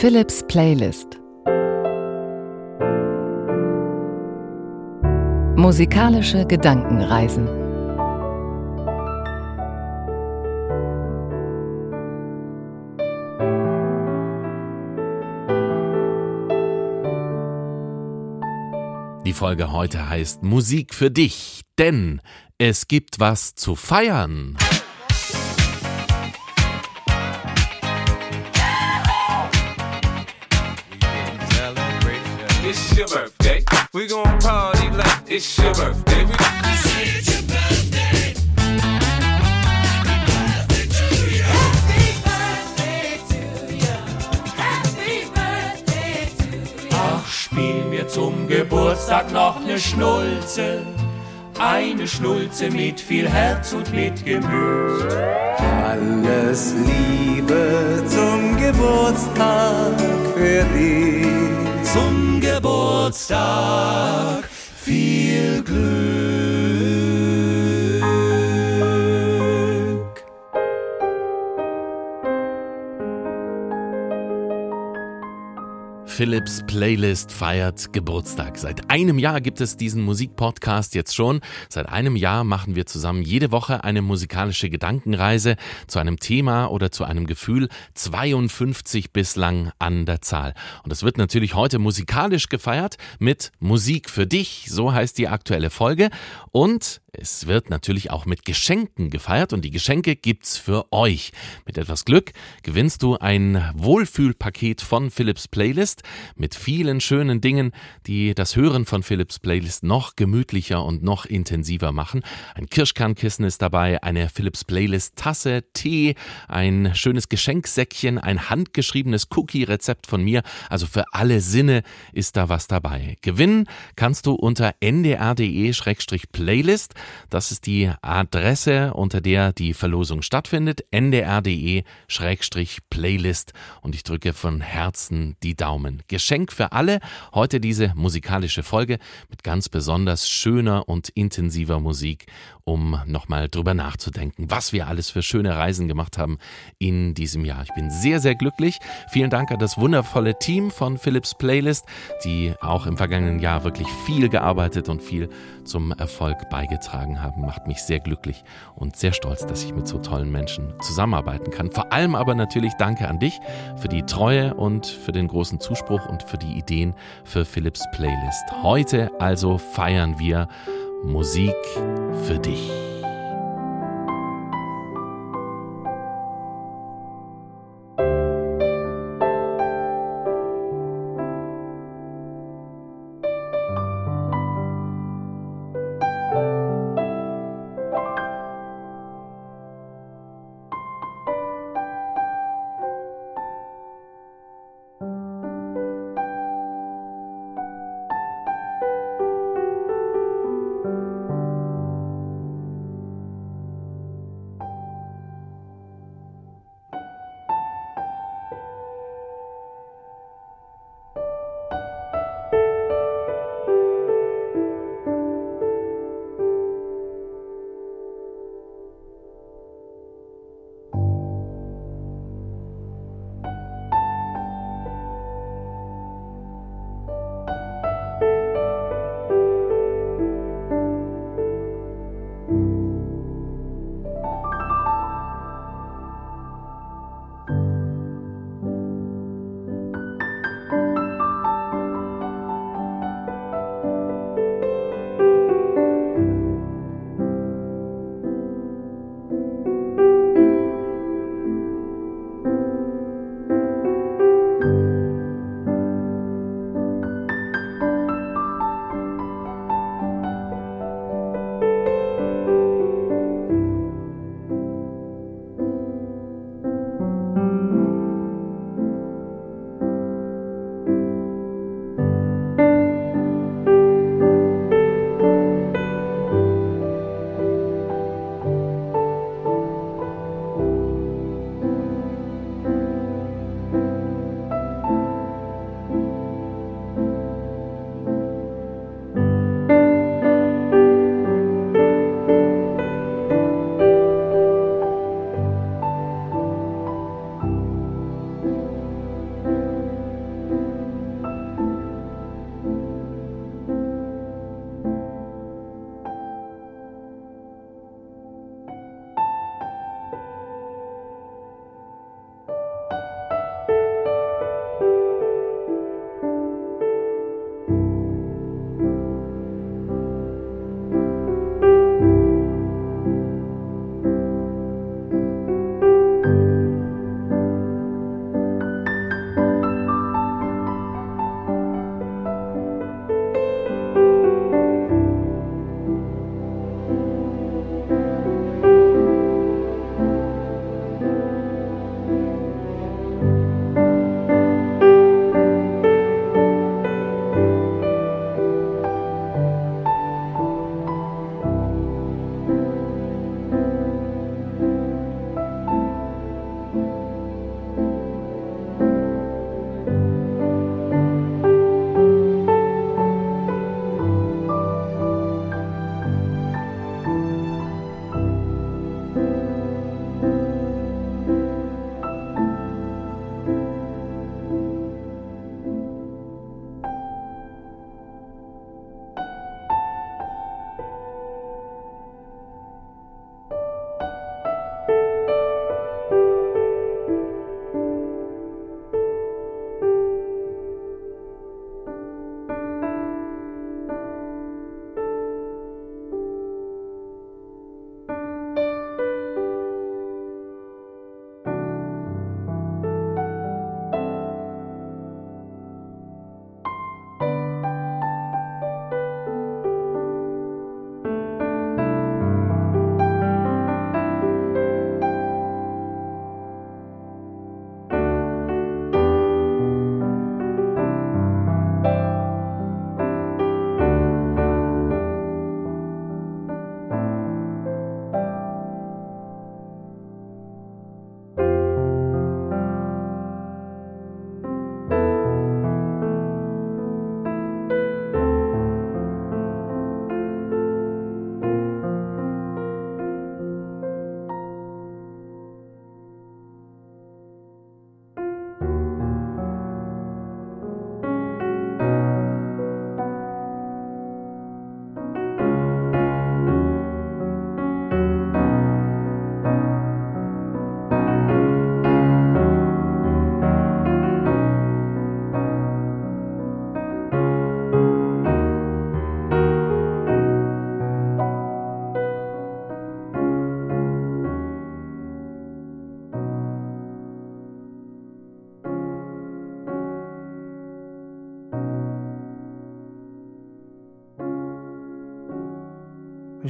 Philips Playlist Musikalische Gedankenreisen Die Folge heute heißt Musik für dich, denn es gibt was zu feiern. Noch ne Schnulze. Eine Schnulze mit viel Herz und mit Gemüt. Alles Liebe zum Geburtstag für dich. Zum Geburtstag viel Glück. Philips Playlist feiert Geburtstag. Seit einem Jahr gibt es diesen Musikpodcast jetzt schon. Seit einem Jahr machen wir zusammen jede Woche eine musikalische Gedankenreise zu einem Thema oder zu einem Gefühl. 52 bislang an der Zahl. Und es wird natürlich heute musikalisch gefeiert mit Musik für dich. So heißt die aktuelle Folge. Und es wird natürlich auch mit Geschenken gefeiert und die Geschenke gibt's für euch. Mit etwas Glück gewinnst du ein Wohlfühlpaket von Philips Playlist mit vielen schönen Dingen, die das Hören von Philips Playlist noch gemütlicher und noch intensiver machen. Ein Kirschkernkissen ist dabei, eine Philips Playlist Tasse, Tee, ein schönes Geschenksäckchen, ein handgeschriebenes Cookie-Rezept von mir. Also für alle Sinne ist da was dabei. Gewinnen kannst du unter ndr.de-playlist. Das ist die Adresse, unter der die Verlosung stattfindet. ndr.de-playlist. Und ich drücke von Herzen die Daumen. Geschenk für alle. Heute diese musikalische Folge mit ganz besonders schöner und intensiver Musik, um nochmal drüber nachzudenken, was wir alles für schöne Reisen gemacht haben in diesem Jahr. Ich bin sehr, sehr glücklich. Vielen Dank an das wundervolle Team von Philips Playlist, die auch im vergangenen Jahr wirklich viel gearbeitet und viel zum Erfolg beigetragen haben. Macht mich sehr glücklich und sehr stolz, dass ich mit so tollen Menschen zusammenarbeiten kann. Vor allem aber natürlich danke an dich für die Treue und für den großen Zuspruch und für die Ideen für Philips Playlist. Heute also feiern wir Musik für dich.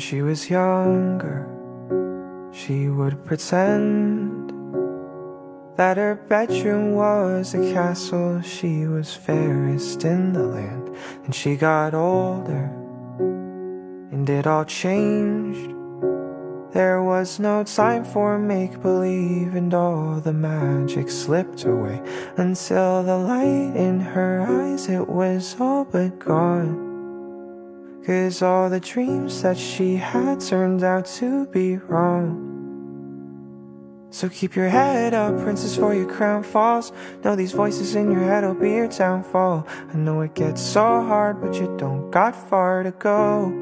When she was younger, she would pretend that her bedroom was a castle. She was fairest in the land. And she got older, and it all changed. There was no time for make believe, and all the magic slipped away until the light in her eyes it was all but gone. Cause all the dreams that she had turned out to be wrong. So keep your head up, princess, for your crown falls. Know these voices in your head will be your downfall. I know it gets so hard, but you don't got far to go.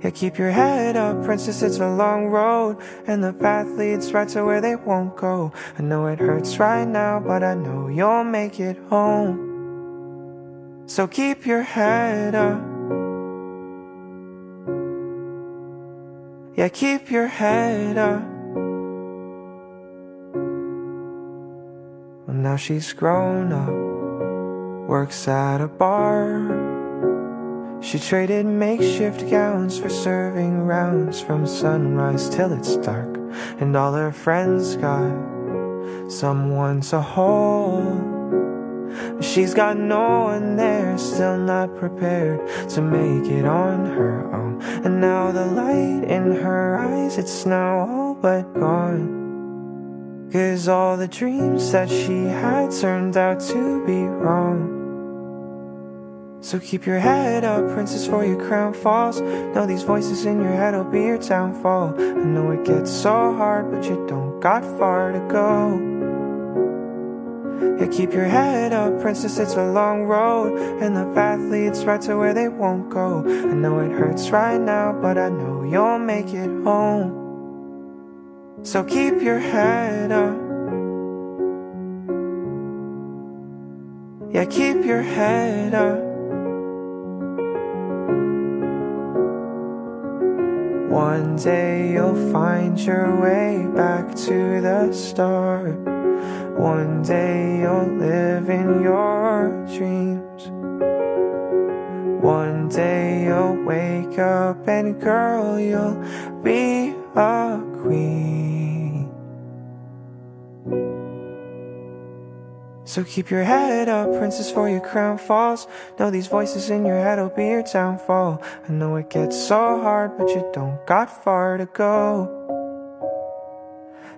Yeah, keep your head up, princess, it's a long road. And the path leads right to where they won't go. I know it hurts right now, but I know you'll make it home. So keep your head up. Yeah, keep your head up. Well, now she's grown up, works at a bar. She traded makeshift gowns for serving rounds from sunrise till it's dark. And all her friends got someone to hold. She's got no one there, still not prepared to make it on her own. And now the light in her eyes, it's now all but gone. Cause all the dreams that she had turned out to be wrong. So keep your head up, princess, for your crown falls. Know these voices in your head will be your downfall. I know it gets so hard, but you don't got far to go. Yeah, keep your head up, princess, it's a long road. And the path leads right to where they won't go. I know it hurts right now, but I know you'll make it home. So keep your head up. Yeah, keep your head up. One day you'll find your way back to the start. One day you'll live in your dreams. One day you'll wake up and girl, you'll be a queen. So keep your head up, princess, for your crown falls. Know these voices in your head will be your downfall. I know it gets so hard, but you don't got far to go.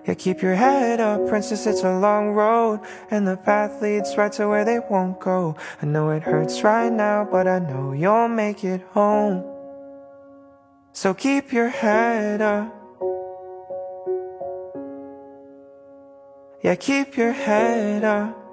Yeah, keep your head up, princess, it's a long road. And the path leads right to where they won't go. I know it hurts right now, but I know you'll make it home. So keep your head up. Yeah, keep your head up.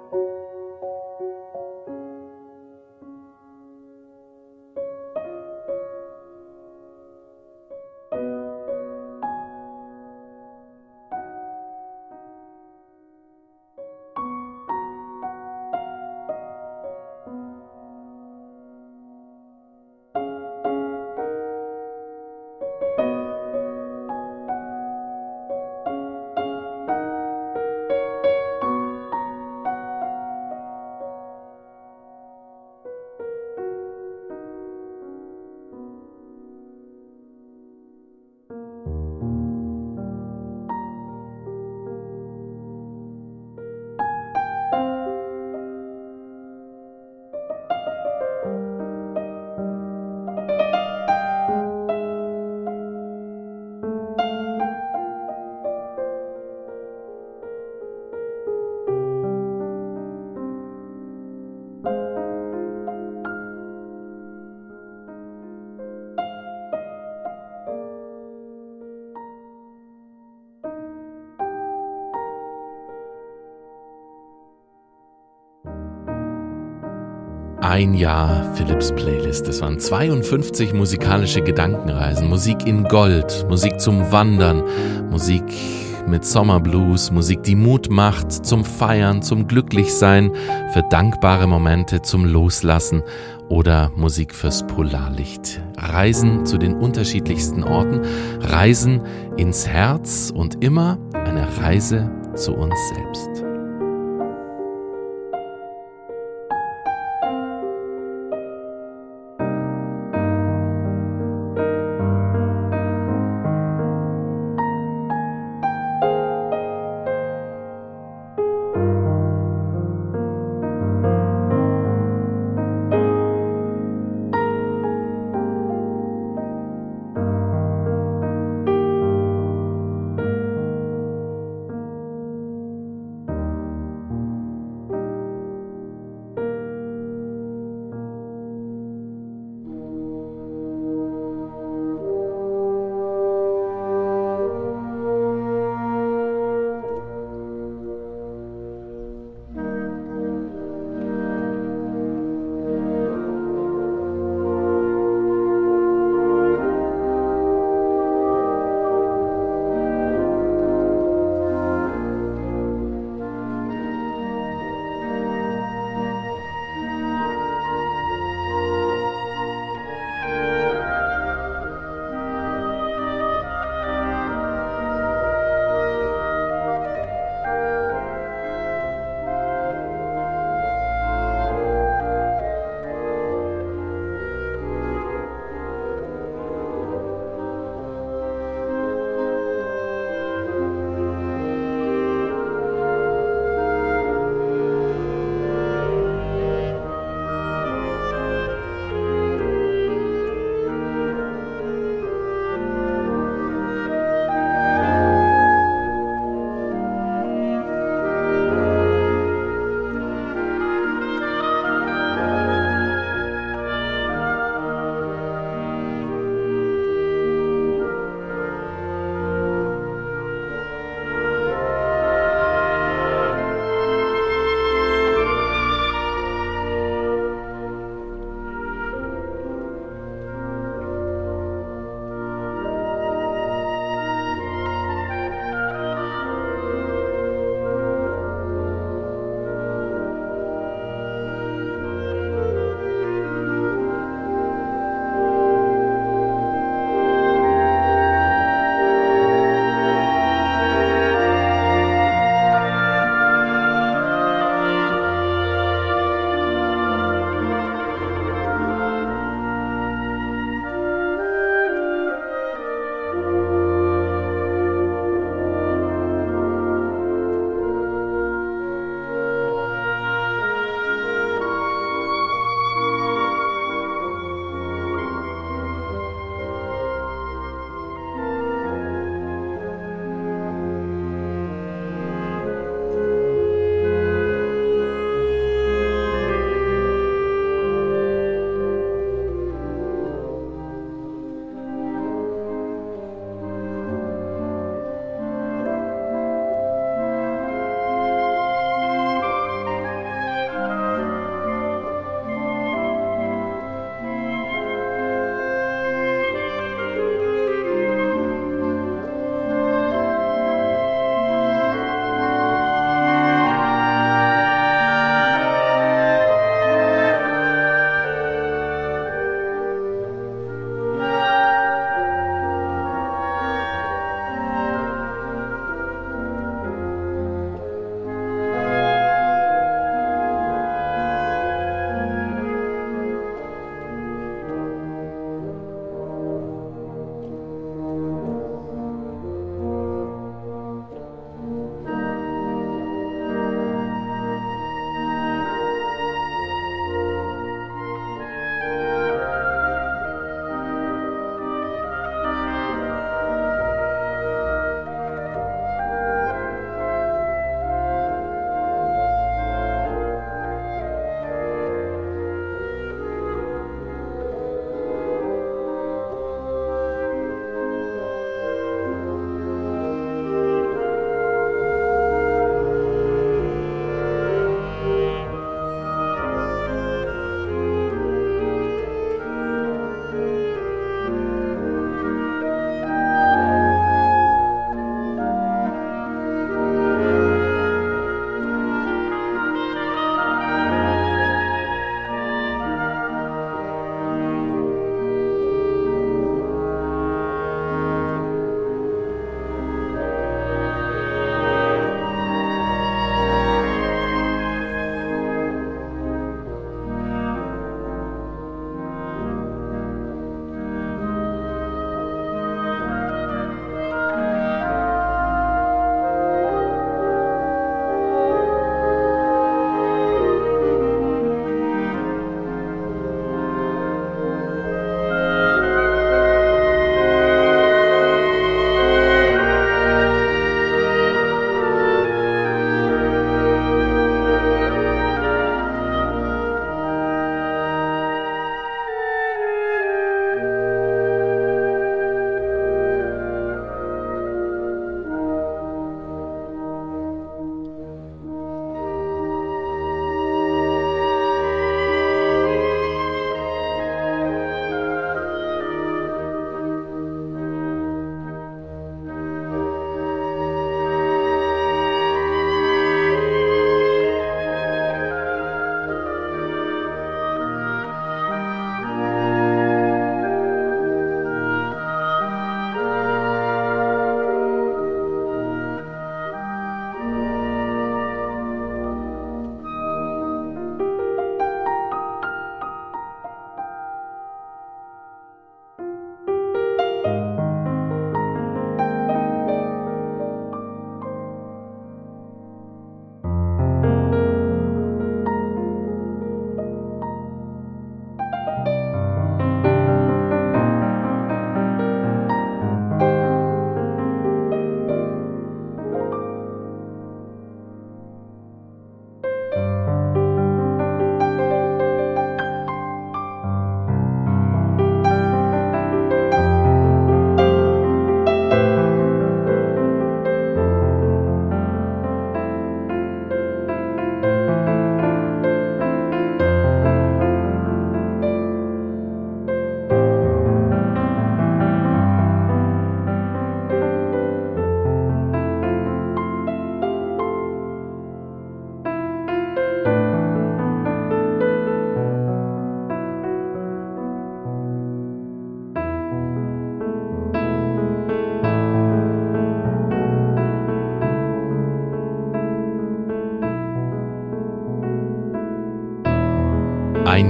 Ein Jahr Philips Playlist. Das waren 52 musikalische Gedankenreisen. Musik in Gold, Musik zum Wandern, Musik mit Sommerblues, Musik, die Mut macht zum Feiern, zum Glücklichsein, für dankbare Momente, zum Loslassen oder Musik fürs Polarlicht. Reisen zu den unterschiedlichsten Orten, Reisen ins Herz und immer eine Reise zu uns selbst.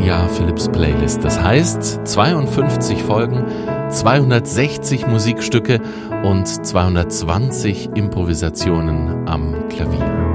Jahr Philips Playlist. Das heißt 52 Folgen, 260 Musikstücke und 220 Improvisationen am Klavier.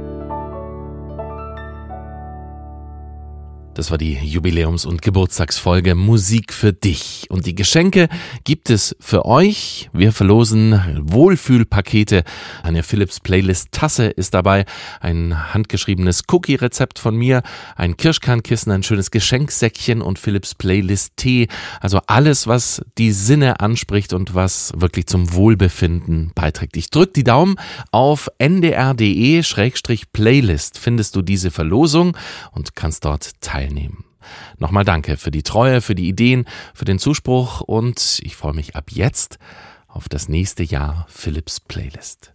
Das war die Jubiläums- und Geburtstagsfolge Musik für dich. Und die Geschenke gibt es für euch. Wir verlosen Wohlfühlpakete. Eine Philips Playlist Tasse ist dabei. Ein handgeschriebenes Cookie-Rezept von mir. Ein Kirschkernkissen, ein schönes Geschenksäckchen und Philips Playlist Tee. Also alles, was die Sinne anspricht und was wirklich zum Wohlbefinden beiträgt. Ich drücke die Daumen auf ndr.de-playlist findest du diese Verlosung und kannst dort teilnehmen teilnehmen. Nochmal danke für die Treue, für die Ideen, für den Zuspruch und ich freue mich ab jetzt auf das nächste Jahr Philips Playlist.